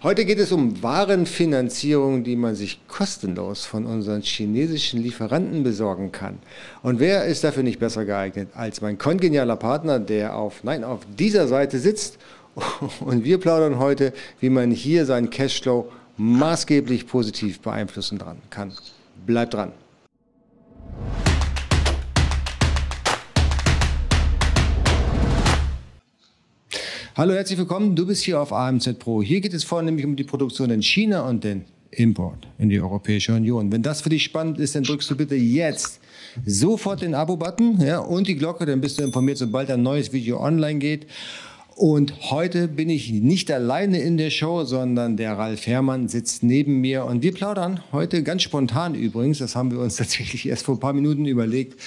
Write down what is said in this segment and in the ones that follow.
Heute geht es um Warenfinanzierung, die man sich kostenlos von unseren chinesischen Lieferanten besorgen kann. Und wer ist dafür nicht besser geeignet als mein kongenialer Partner, der auf, nein, auf dieser Seite sitzt. Und wir plaudern heute, wie man hier seinen Cashflow maßgeblich positiv beeinflussen kann. Bleibt dran. Hallo, herzlich willkommen. Du bist hier auf AMZ Pro. Hier geht es vornehmlich um die Produktion in China und den Import in die Europäische Union. Wenn das für dich spannend ist, dann drückst du bitte jetzt sofort den Abo-Button ja, und die Glocke, dann bist du informiert, sobald ein neues Video online geht. Und heute bin ich nicht alleine in der Show, sondern der Ralf Herrmann sitzt neben mir und wir plaudern heute ganz spontan übrigens, das haben wir uns tatsächlich erst vor ein paar Minuten überlegt,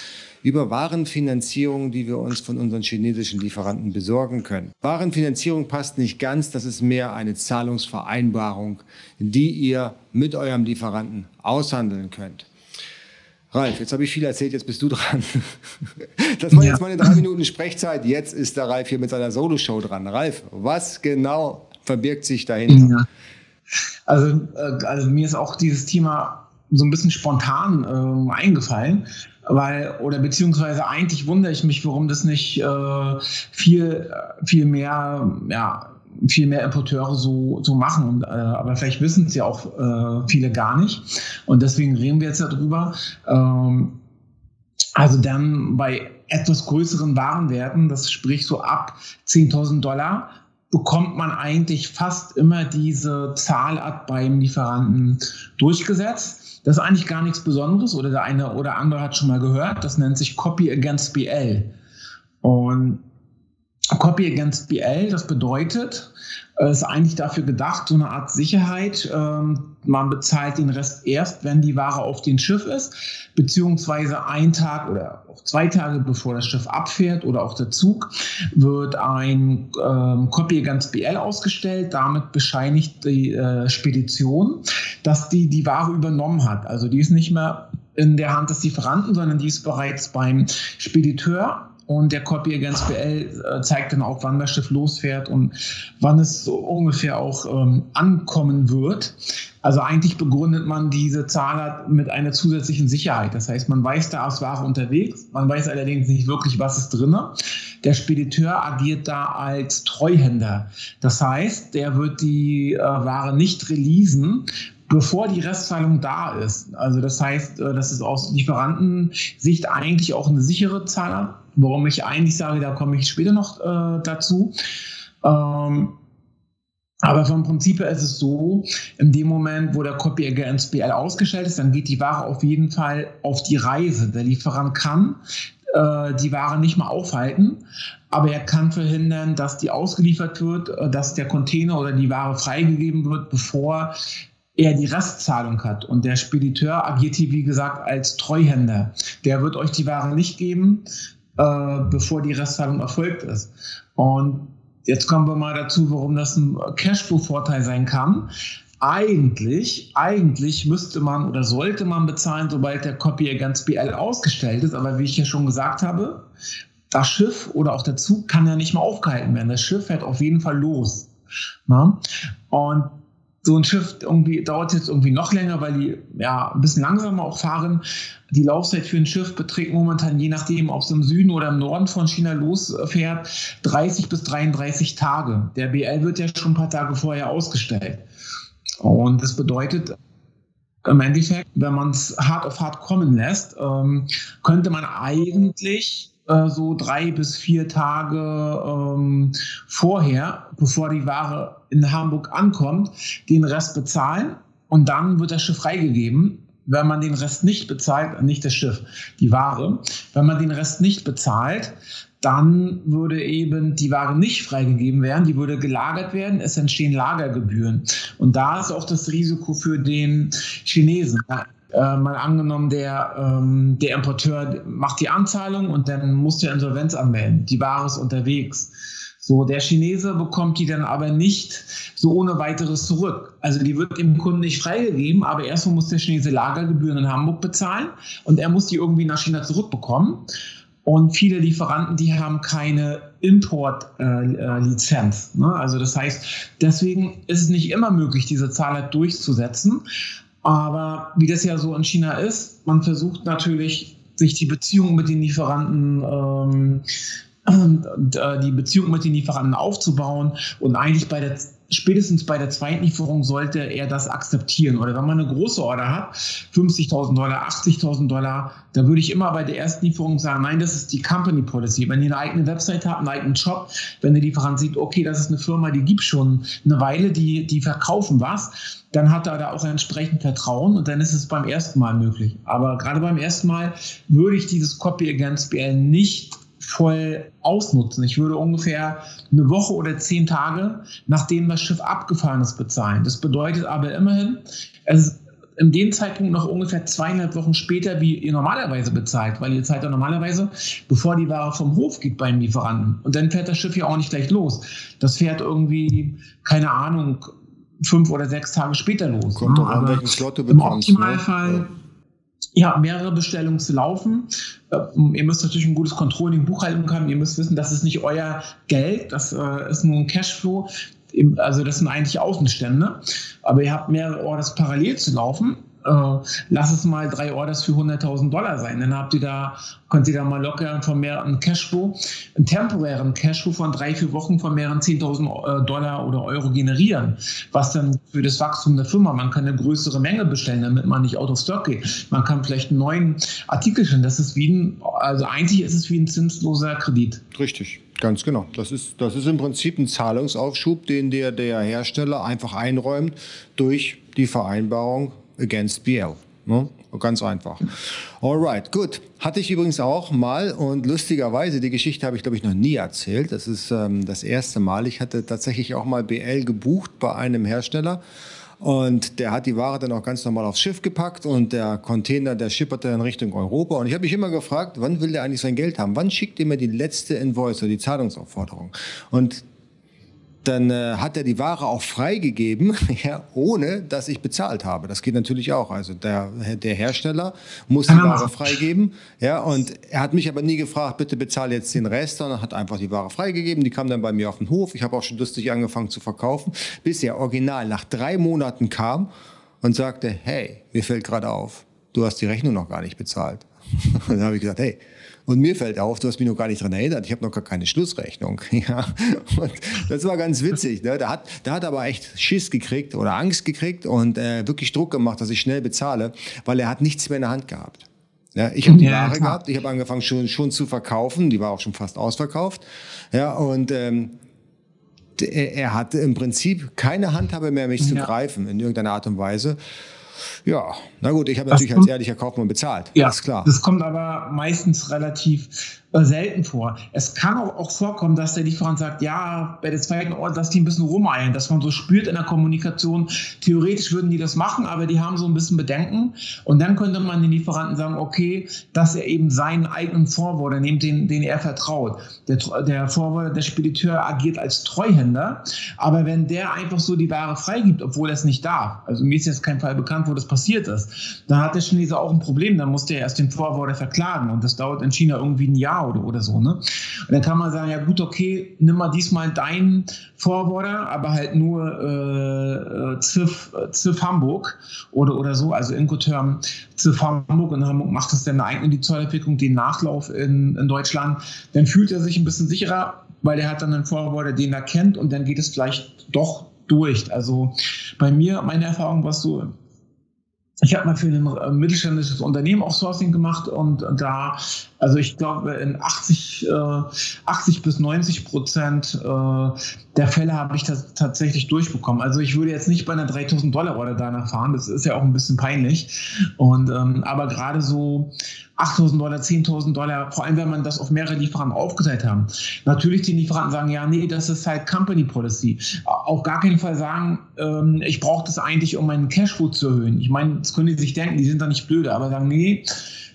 über Warenfinanzierung, die wir uns von unseren chinesischen Lieferanten besorgen können. Warenfinanzierung passt nicht ganz, das ist mehr eine Zahlungsvereinbarung, die ihr mit eurem Lieferanten aushandeln könnt. Ralf, jetzt habe ich viel erzählt, jetzt bist du dran. Das war ja. jetzt meine drei Minuten Sprechzeit. Jetzt ist der Ralf hier mit seiner Soloshow dran. Ralf, was genau verbirgt sich dahinter? Ja. Also, äh, also mir ist auch dieses Thema so ein bisschen spontan äh, eingefallen, weil, oder beziehungsweise eigentlich wundere ich mich, warum das nicht äh, viel, viel mehr, ja, viel mehr Importeure so, so machen. Und, äh, aber vielleicht wissen es ja auch äh, viele gar nicht. Und deswegen reden wir jetzt darüber. Ähm, also dann bei etwas größeren Warenwerten, das sprich so ab 10.000 Dollar, bekommt man eigentlich fast immer diese Zahlart beim Lieferanten durchgesetzt. Das ist eigentlich gar nichts Besonderes oder der eine oder andere hat schon mal gehört. Das nennt sich Copy Against BL. Und Copy Against BL, das bedeutet, ist eigentlich dafür gedacht, so eine Art Sicherheit. Ähm, man bezahlt den Rest erst, wenn die Ware auf dem Schiff ist, beziehungsweise ein Tag oder auch zwei Tage bevor das Schiff abfährt oder auch der Zug, wird ein ähm, Copy Against BL ausgestellt. Damit bescheinigt die äh, Spedition, dass die die Ware übernommen hat. Also die ist nicht mehr in der Hand des Lieferanten, sondern die ist bereits beim Spediteur und der Copy Against BL äh, zeigt dann auch, wann das Schiff losfährt und wann es so ungefähr auch ähm, ankommen wird. Also eigentlich begründet man diese Zahl mit einer zusätzlichen Sicherheit. Das heißt, man weiß, da ist Ware unterwegs, man weiß allerdings nicht wirklich, was ist drin. Der Spediteur agiert da als Treuhänder. Das heißt, der wird die äh, Ware nicht releasen, bevor die Restzahlung da ist. Also das heißt, äh, das ist aus Lieferantensicht eigentlich auch eine sichere Zahl Warum ich eigentlich sage, da komme ich später noch äh, dazu. Ähm, aber vom Prinzip her ist es so, in dem Moment, wo der Copy Against BL ausgestellt ist, dann geht die Ware auf jeden Fall auf die Reise. Der Lieferant kann äh, die Ware nicht mal aufhalten, aber er kann verhindern, dass die ausgeliefert wird, äh, dass der Container oder die Ware freigegeben wird, bevor er die Restzahlung hat. Und der Spediteur agiert hier, wie gesagt, als Treuhänder. Der wird euch die Ware nicht geben, äh, bevor die Restzahlung erfolgt ist. Und jetzt kommen wir mal dazu, warum das ein Cashflow-Vorteil sein kann. Eigentlich, eigentlich müsste man oder sollte man bezahlen, sobald der Copy Against BL ausgestellt ist. Aber wie ich ja schon gesagt habe, das Schiff oder auch der Zug kann ja nicht mehr aufgehalten werden. Das Schiff fährt auf jeden Fall los. Na? Und so ein Schiff irgendwie dauert jetzt irgendwie noch länger, weil die ja ein bisschen langsamer auch fahren. Die Laufzeit für ein Schiff beträgt momentan, je nachdem, ob es im Süden oder im Norden von China losfährt, 30 bis 33 Tage. Der BL wird ja schon ein paar Tage vorher ausgestellt. Und das bedeutet, im Endeffekt, wenn man es hart auf hart kommen lässt, ähm, könnte man eigentlich äh, so drei bis vier Tage ähm, vorher, bevor die Ware in Hamburg ankommt, den Rest bezahlen und dann wird das Schiff freigegeben. Wenn man den Rest nicht bezahlt, nicht das Schiff, die Ware, wenn man den Rest nicht bezahlt, dann würde eben die Ware nicht freigegeben werden, die würde gelagert werden, es entstehen Lagergebühren. Und da ist auch das Risiko für den Chinesen äh, mal angenommen, der, ähm, der Importeur macht die Anzahlung und dann muss der Insolvenz anmelden. Die Ware ist unterwegs. So, der Chinese bekommt die dann aber nicht so ohne weiteres zurück. Also die wird dem Kunden nicht freigegeben, aber erstmal muss der Chinese Lagergebühren in Hamburg bezahlen und er muss die irgendwie nach China zurückbekommen. Und viele Lieferanten, die haben keine Importlizenz. Äh, ne? Also das heißt, deswegen ist es nicht immer möglich, diese Zahl halt durchzusetzen. Aber wie das ja so in China ist, man versucht natürlich, sich die Beziehung mit den Lieferanten ähm, äh, die Beziehung mit den Lieferanten aufzubauen. Und eigentlich bei der spätestens bei der zweiten Lieferung sollte er das akzeptieren. Oder wenn man eine große Order hat, 50.000 Dollar, 80.000 Dollar, da würde ich immer bei der ersten Lieferung sagen, nein, das ist die Company Policy. Wenn ihr eine eigene Website habt, einen eigenen Shop, wenn der Lieferant sieht, okay, das ist eine Firma, die gibt schon eine Weile, die, die verkaufen was, dann hat er da auch entsprechend Vertrauen und dann ist es beim ersten Mal möglich. Aber gerade beim ersten Mal würde ich dieses Copy Against BL nicht voll ausnutzen. Ich würde ungefähr eine Woche oder zehn Tage, nachdem das Schiff abgefahren ist, bezahlen. Das bedeutet aber immerhin, es ist in dem Zeitpunkt noch ungefähr zweieinhalb Wochen später, wie ihr normalerweise bezahlt, weil ihr zahlt ja normalerweise, bevor die Ware vom Hof geht beim Lieferanten. Und dann fährt das Schiff ja auch nicht gleich los. Das fährt irgendwie, keine Ahnung, fünf oder sechs Tage später los. Kommt doch an, welchen Slot du bekommst. Im ne? Optimalfall ne? ja, mehrere Bestellungen zu laufen. Ähm, ihr müsst natürlich ein gutes Controlling, Buchhaltung haben. Ihr müsst wissen, das ist nicht euer Geld, das äh, ist nur ein Cashflow. Also das sind eigentlich Außenstände. Aber ihr habt mehrere Orders parallel zu laufen äh, lass es mal drei Orders für 100.000 Dollar sein. Dann habt ihr da, könnt ihr da mal locker von mehreren Cashflow, einen temporären Cashflow von drei, vier Wochen von mehreren 10.000 äh, Dollar oder Euro generieren. Was dann für das Wachstum der Firma, man kann eine größere Menge bestellen, damit man nicht out of stock geht. Man kann vielleicht einen neuen Artikel stellen. Das ist wie ein, also eigentlich ist es wie ein zinsloser Kredit. Richtig. Ganz genau. Das ist, das ist im Prinzip ein Zahlungsaufschub, den der, der Hersteller einfach einräumt durch die Vereinbarung against BL. Ne? Ganz einfach. Alright, gut. Hatte ich übrigens auch mal und lustigerweise, die Geschichte habe ich glaube ich noch nie erzählt. Das ist ähm, das erste Mal. Ich hatte tatsächlich auch mal BL gebucht bei einem Hersteller. Und der hat die Ware dann auch ganz normal aufs Schiff gepackt und der Container, der schipperte in Richtung Europa. Und ich habe mich immer gefragt, wann will der eigentlich sein Geld haben? Wann schickt er mir die letzte Invoice oder die Zahlungsaufforderung? Und dann äh, hat er die Ware auch freigegeben, ja, ohne dass ich bezahlt habe. Das geht natürlich auch. Also der, der Hersteller muss die Ware freigeben. Ja, und er hat mich aber nie gefragt, bitte bezahle jetzt den Rest, sondern hat einfach die Ware freigegeben. Die kam dann bei mir auf den Hof. Ich habe auch schon lustig angefangen zu verkaufen, bis er original nach drei Monaten kam und sagte, hey, mir fällt gerade auf, du hast die Rechnung noch gar nicht bezahlt. Und dann habe ich gesagt, hey, und mir fällt auf, du hast mich noch gar nicht daran erinnert, ich habe noch gar keine Schlussrechnung. Ja? Und das war ganz witzig. Ne? Da, hat, da hat aber echt Schiss gekriegt oder Angst gekriegt und äh, wirklich Druck gemacht, dass ich schnell bezahle, weil er hat nichts mehr in der Hand gehabt. Ja, ich habe die ja, Ware gehabt, ich habe angefangen schon, schon zu verkaufen, die war auch schon fast ausverkauft. Ja, und ähm, er, er hatte im Prinzip keine Handhabe mehr, mich ja. zu greifen in irgendeiner Art und Weise. Ja, na gut, ich habe natürlich als ehrlicher Kaufmann bezahlt. Ja, ist klar. Das kommt aber meistens relativ äh, selten vor. Es kann auch, auch, vorkommen, dass der Lieferant sagt, ja, bei der zweiten Ort, dass die ein bisschen rumeilen, dass man so spürt in der Kommunikation, theoretisch würden die das machen, aber die haben so ein bisschen Bedenken. Und dann könnte man den Lieferanten sagen, okay, dass er eben seinen eigenen Forwarder nimmt, den, den er vertraut. Der, der Forwarder, der Spediteur agiert als Treuhänder, aber wenn der einfach so die Ware freigibt, obwohl er es nicht darf, also mir ist jetzt kein Fall bekannt, wo das passiert ist, dann hat der Chinese auch ein Problem, dann muss der erst den Forwarder verklagen und das dauert in China irgendwie ein Jahr oder, oder so. Ne? Und dann kann man sagen, ja gut, okay, nimm mal diesmal deinen Forwarder, aber halt nur äh, ZIF, ZIF Hamburg oder, oder so, also Incoterm ZIF Hamburg. Und Hamburg macht das dann eigene die Zollentwicklung, den Nachlauf in, in Deutschland. Dann fühlt er sich ein bisschen sicherer, weil er hat dann einen Forwarder, den er kennt und dann geht es vielleicht doch durch. Also bei mir, meine Erfahrung war so, ich habe mal für ein mittelständisches Unternehmen auch Sourcing gemacht und da, also ich glaube, in 80, äh, 80 bis 90 Prozent äh, der Fälle habe ich das tatsächlich durchbekommen. Also ich würde jetzt nicht bei einer 3000 Dollar Order danach fahren, das ist ja auch ein bisschen peinlich. Und ähm, aber gerade so 8.000 Dollar, 10.000 Dollar, vor allem wenn man das auf mehrere Lieferanten aufgeteilt haben. Natürlich die Lieferanten sagen, ja, nee, das ist halt Company Policy. Auf gar keinen Fall sagen, ähm, ich brauche das eigentlich, um meinen Cashflow zu erhöhen. Ich meine, das können die sich denken, die sind da nicht blöde, aber sagen, nee,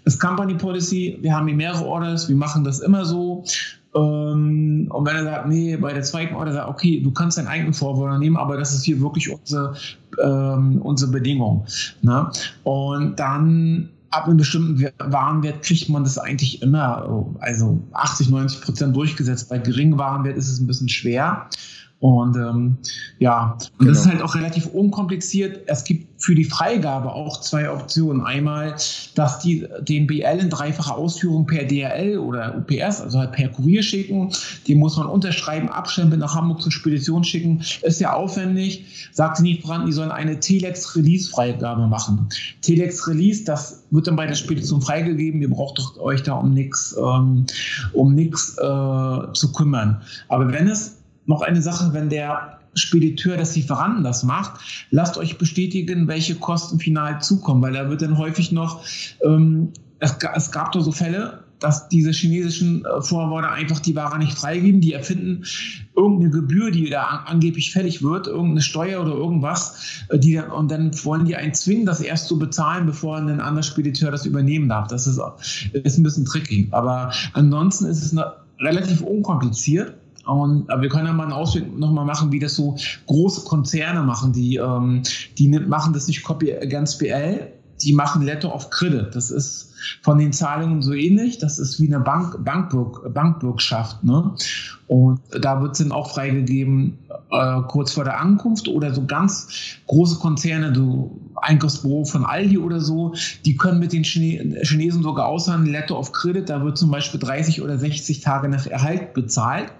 ist Company Policy, wir haben hier mehrere Orders, wir machen das immer so. Ähm, und wenn er sagt, nee, bei der zweiten Order sagt, okay, du kannst deinen eigenen Vorwurf nehmen, aber das ist hier wirklich unsere, ähm, unsere Bedingung. Ne? Und dann ab einem bestimmten Warenwert kriegt man das eigentlich immer, also 80, 90 Prozent durchgesetzt. Bei geringem Warenwert ist es ein bisschen schwer. Und ähm, ja, und genau. das ist halt auch relativ unkompliziert. Es gibt für die Freigabe auch zwei Optionen. Einmal, dass die den BL in dreifacher Ausführung per DRL oder UPS, also halt per Kurier schicken. Die muss man unterschreiben, abstempeln, nach Hamburg zur Spedition schicken. Ist ja aufwendig. Sagt sie nicht voran, die sollen eine Telex-Release-Freigabe machen. Telex-Release, das wird dann bei der Spedition freigegeben. Ihr braucht euch da um nichts ähm, um nichts äh, zu kümmern. Aber wenn es noch eine Sache, wenn der Spediteur des Lieferanten das macht, lasst euch bestätigen, welche Kosten final zukommen, weil da wird dann häufig noch, ähm, es, es gab da so Fälle, dass diese chinesischen äh, Vorworte einfach die Ware nicht freigeben. Die erfinden irgendeine Gebühr, die da an, angeblich fällig wird, irgendeine Steuer oder irgendwas, äh, die dann, und dann wollen die einen zwingen, das erst zu bezahlen, bevor ein anderer Spediteur das übernehmen darf. Das ist, ist ein bisschen tricky. Aber ansonsten ist es eine, relativ unkompliziert. Und, aber wir können ja mal einen Ausblick nochmal machen, wie das so große Konzerne machen. Die, ähm, die machen das nicht Copy Against BL, die machen Letter of Credit. Das ist von den Zahlungen so ähnlich. Das ist wie eine Bank, Bankbürg, Bankbürgschaft. Ne? Und da wird es dann auch freigegeben, äh, kurz vor der Ankunft oder so ganz große Konzerne, so Einkaufsbüro von Aldi oder so, die können mit den Chine Chinesen sogar aushandeln, Letter of Credit, da wird zum Beispiel 30 oder 60 Tage nach Erhalt bezahlt.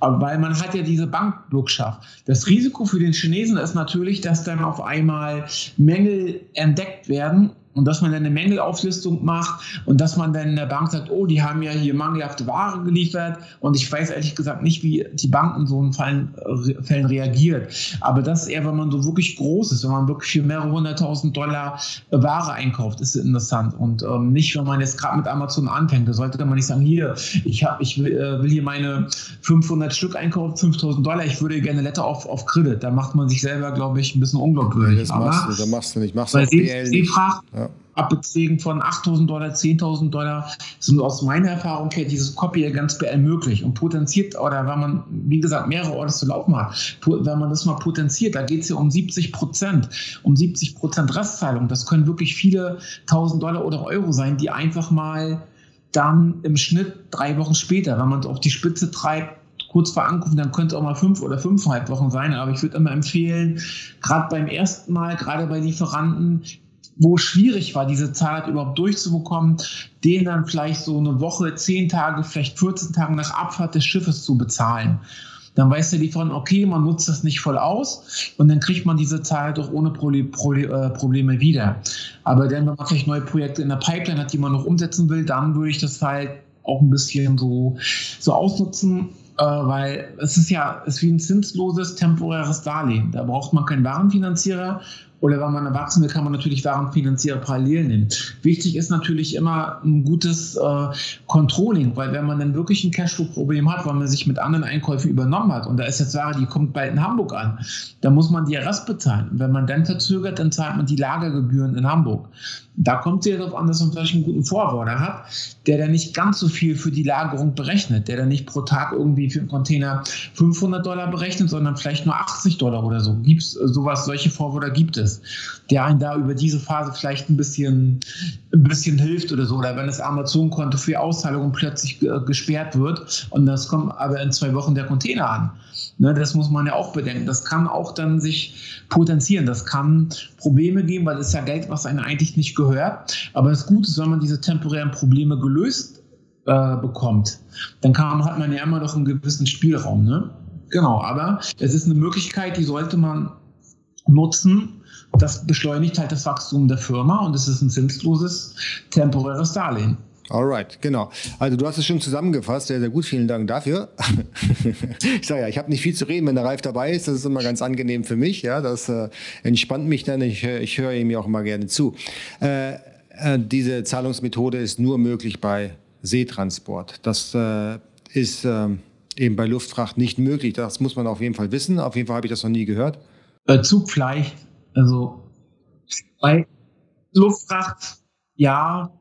Aber weil man hat ja diese Bankbürgschaft. Das Risiko für den Chinesen ist natürlich, dass dann auf einmal Mängel entdeckt werden und dass man dann eine Mängelauflistung macht und dass man dann der Bank sagt, oh, die haben ja hier mangelhafte Ware geliefert und ich weiß ehrlich gesagt nicht, wie die Bank in so einen Fällen, äh, Fällen reagiert. Aber das ist eher, wenn man so wirklich groß ist, wenn man wirklich für mehrere hunderttausend Dollar äh, Ware einkauft, ist interessant und ähm, nicht, wenn man jetzt gerade mit Amazon anfängt. Da sollte man nicht sagen, hier, ich, hab, ich will, äh, will hier meine 500 Stück einkaufen, 5000 Dollar, ich würde gerne Letter auf, auf Kredit. Da macht man sich selber, glaube ich, ein bisschen unglaubwürdig. Das machst du, das machst du nicht. Machst du weil sie, sie fragt, ja. Abbeträgen von 8.000 Dollar, 10.000 Dollar sind aus meiner Erfahrung her dieses Copy ganz BL möglich und potenziert, oder wenn man, wie gesagt, mehrere Orders zu laufen hat, wenn man das mal potenziert, da geht es ja um 70 Prozent, um 70 Prozent Restzahlung. Das können wirklich viele 1.000 Dollar oder Euro sein, die einfach mal dann im Schnitt drei Wochen später, wenn man es auf die Spitze treibt, kurz vor Ankunft, dann könnte es auch mal fünf oder fünfeinhalb Wochen sein. Aber ich würde immer empfehlen, gerade beim ersten Mal, gerade bei Lieferanten, wo schwierig war, diese Zeit überhaupt durchzubekommen, den dann vielleicht so eine Woche, zehn Tage, vielleicht 14 Tage nach Abfahrt des Schiffes zu bezahlen. Dann weiß der Lieferant, okay, man nutzt das nicht voll aus und dann kriegt man diese Zahl doch ohne äh, Probleme wieder. Aber dann, wenn man vielleicht neue Projekte in der Pipeline hat, die man noch umsetzen will, dann würde ich das halt auch ein bisschen so, so ausnutzen, äh, weil es ist ja ist wie ein zinsloses temporäres Darlehen. Da braucht man keinen Warenfinanzierer, oder wenn man erwachsen will, kann man natürlich Warenfinanzierer parallel nehmen. Wichtig ist natürlich immer ein gutes äh, Controlling, weil wenn man dann wirklich ein Cashflow-Problem hat, weil man sich mit anderen Einkäufen übernommen hat und da ist jetzt Ware, die kommt bald in Hamburg an, dann muss man die Rest bezahlen. Wenn man dann verzögert, dann zahlt man die Lagergebühren in Hamburg. Da kommt es ja darauf an, dass man vielleicht einen guten Vorworder hat, der dann nicht ganz so viel für die Lagerung berechnet, der dann nicht pro Tag irgendwie für einen Container 500 Dollar berechnet, sondern vielleicht nur 80 Dollar oder so. Gibt es sowas, solche Vorworder gibt es, der einen da über diese Phase vielleicht ein bisschen, ein bisschen hilft oder so. Oder wenn das Amazon-Konto für Auszahlungen plötzlich gesperrt wird und das kommt aber in zwei Wochen der Container an. Ne, das muss man ja auch bedenken. Das kann auch dann sich potenzieren. Das kann Probleme geben, weil es ja Geld, was einem eigentlich nicht gehört. Aber das Gute ist, wenn man diese temporären Probleme gelöst äh, bekommt, dann kann, hat man ja immer noch einen gewissen Spielraum. Ne? Genau, aber es ist eine Möglichkeit, die sollte man nutzen. Das beschleunigt halt das Wachstum der Firma und es ist ein zinsloses temporäres Darlehen. Alright, genau. Also du hast es schon zusammengefasst, sehr, sehr gut. Vielen Dank dafür. ich sage ja, ich habe nicht viel zu reden, wenn der Ralf dabei ist. Das ist immer ganz angenehm für mich. Ja, das äh, entspannt mich dann. Ich, äh, ich höre ihm ja auch immer gerne zu. Äh, äh, diese Zahlungsmethode ist nur möglich bei Seetransport. Das äh, ist ähm, eben bei Luftfracht nicht möglich. Das muss man auf jeden Fall wissen. Auf jeden Fall habe ich das noch nie gehört. Äh, Zug vielleicht. Also bei Luftfracht ja,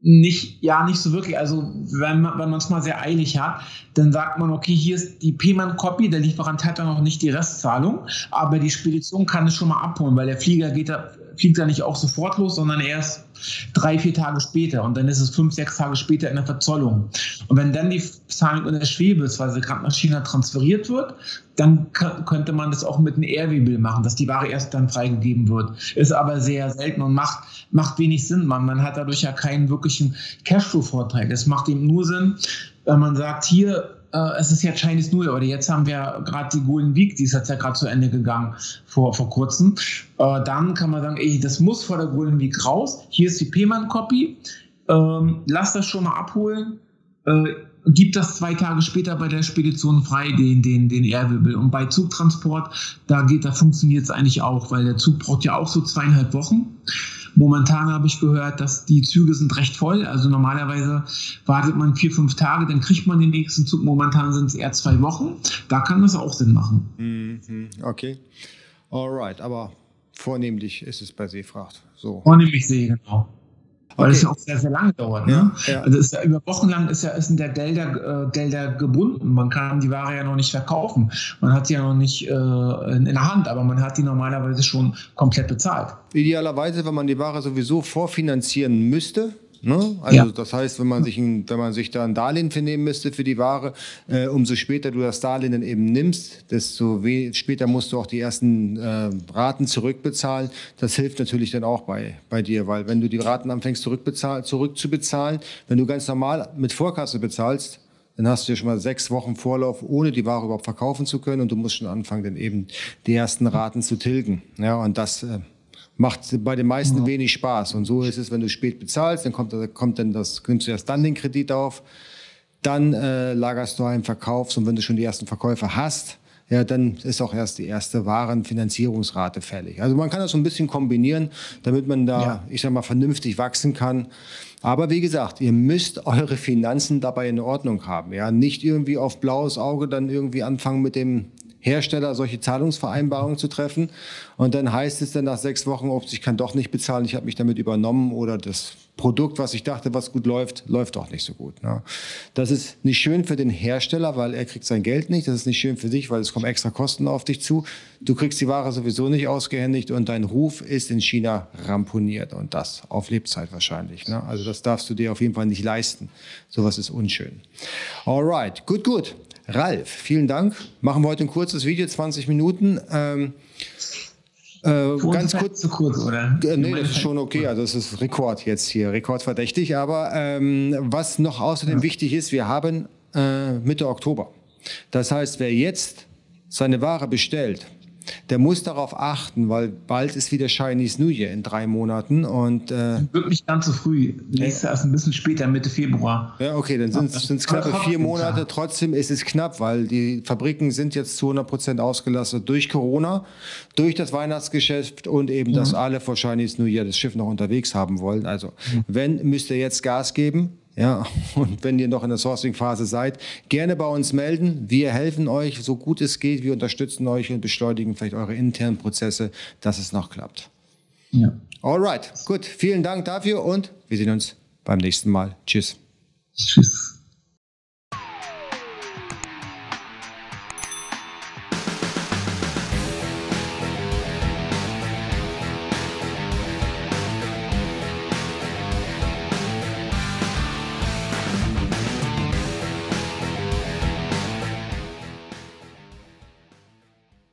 nicht, ja, nicht so wirklich. Also, wenn man, es mal sehr eilig hat, dann sagt man, okay, hier ist die Payment-Copy, der Lieferant hat ja noch nicht die Restzahlung, aber die Spedition kann es schon mal abholen, weil der Flieger geht da fliegt er nicht auch sofort los, sondern erst drei, vier Tage später. Und dann ist es fünf, sechs Tage später in der Verzollung. Und wenn dann die Zahlung in der Schwebe ist, weil sie gerade nach China transferiert wird, dann könnte man das auch mit einem Airwebel machen, dass die Ware erst dann freigegeben wird. Ist aber sehr selten und macht, macht wenig Sinn. Man, man hat dadurch ja keinen wirklichen Cashflow-Vorteil. Es macht eben nur Sinn, wenn man sagt, hier, äh, es ist ja Chinese Year, oder jetzt haben wir gerade die Golden Week, die ist jetzt ja gerade zu Ende gegangen vor, vor kurzem. Äh, dann kann man sagen, ey, das muss vor der Golden Week raus. Hier ist die Payment-Copy. Ähm, lass das schon mal abholen. Äh, gibt das zwei Tage später bei der Spedition frei, den, den, den Airwibbel. Und bei Zugtransport, da geht, da funktioniert es eigentlich auch, weil der Zug braucht ja auch so zweieinhalb Wochen. Momentan habe ich gehört, dass die Züge sind recht voll. Also normalerweise wartet man vier, fünf Tage, dann kriegt man den nächsten Zug. Momentan sind es eher zwei Wochen. Da kann das auch Sinn machen. Mhm. Okay. Alright, aber vornehmlich ist es bei Seefracht. So. Vornehmlich See, genau. Weil okay. es ja auch sehr, sehr lange dauert. Ne? Ja, ja. Also ist ja über Wochen lang ist ja ist in der Gelder, äh, Gelder gebunden. Man kann die Ware ja noch nicht verkaufen. Man hat sie ja noch nicht äh, in, in, der Hand, aber man hat die normalerweise schon komplett bezahlt. Idealerweise, wenn man die Ware sowieso vorfinanzieren müsste, Ne? Also ja. das heißt, wenn man sich ein, wenn man sich da ein Darlehen für nehmen müsste für die Ware, äh, umso später du das Darlehen dann eben nimmst, desto später musst du auch die ersten äh, Raten zurückbezahlen. Das hilft natürlich dann auch bei, bei dir, weil wenn du die Raten anfängst zurückzubezahlen, wenn du ganz normal mit Vorkasse bezahlst, dann hast du ja schon mal sechs Wochen Vorlauf, ohne die Ware überhaupt verkaufen zu können und du musst schon anfangen, dann eben die ersten Raten zu tilgen. Ja, und das äh, macht bei den meisten ja. wenig Spaß. Und so ist es, wenn du spät bezahlst, dann kommt, kommt dann das, nimmst du erst dann den Kredit auf, dann äh, lagerst du einen Verkaufs und wenn du schon die ersten Verkäufer hast, ja, dann ist auch erst die erste Warenfinanzierungsrate fällig. Also man kann das so ein bisschen kombinieren, damit man da, ja. ich sag mal, vernünftig wachsen kann. Aber wie gesagt, ihr müsst eure Finanzen dabei in Ordnung haben. Ja, nicht irgendwie auf blaues Auge dann irgendwie anfangen mit dem Hersteller solche Zahlungsvereinbarungen zu treffen. Und dann heißt es dann nach sechs Wochen, ob ich kann doch nicht bezahlen, ich habe mich damit übernommen oder das Produkt, was ich dachte, was gut läuft, läuft doch nicht so gut. Ne? Das ist nicht schön für den Hersteller, weil er kriegt sein Geld nicht. Das ist nicht schön für dich, weil es kommen extra Kosten auf dich zu. Du kriegst die Ware sowieso nicht ausgehändigt und dein Ruf ist in China ramponiert und das auf Lebzeit wahrscheinlich. Ne? Also das darfst du dir auf jeden Fall nicht leisten. Sowas ist unschön. Alright, gut, gut. Ralf, vielen Dank. Machen wir heute ein kurzes Video, 20 Minuten. Ähm, äh, ganz kurz. Zu kurz, oder? Äh, nee, das ist schon okay. Also, es ist Rekord jetzt hier, rekordverdächtig. Aber ähm, was noch außerdem ja. wichtig ist, wir haben äh, Mitte Oktober. Das heißt, wer jetzt seine Ware bestellt, der muss darauf achten, weil bald ist wieder Chinese New Year in drei Monaten und äh, wirklich ganz so früh. Nächstes Jahr ist ein bisschen später, Mitte Februar. Ja, okay, dann sind es knappe vier Monate. Trotzdem ist es knapp, weil die Fabriken sind jetzt zu 100 Prozent ausgelastet durch Corona, durch das Weihnachtsgeschäft und eben, mhm. dass alle vor Chinese New Year das Schiff noch unterwegs haben wollen. Also, mhm. wenn müsst ihr jetzt Gas geben ja, und wenn ihr noch in der Sourcing-Phase seid, gerne bei uns melden. Wir helfen euch, so gut es geht. Wir unterstützen euch und beschleunigen vielleicht eure internen Prozesse, dass es noch klappt. Ja. Alright, gut. Vielen Dank dafür und wir sehen uns beim nächsten Mal. Tschüss. Tschüss.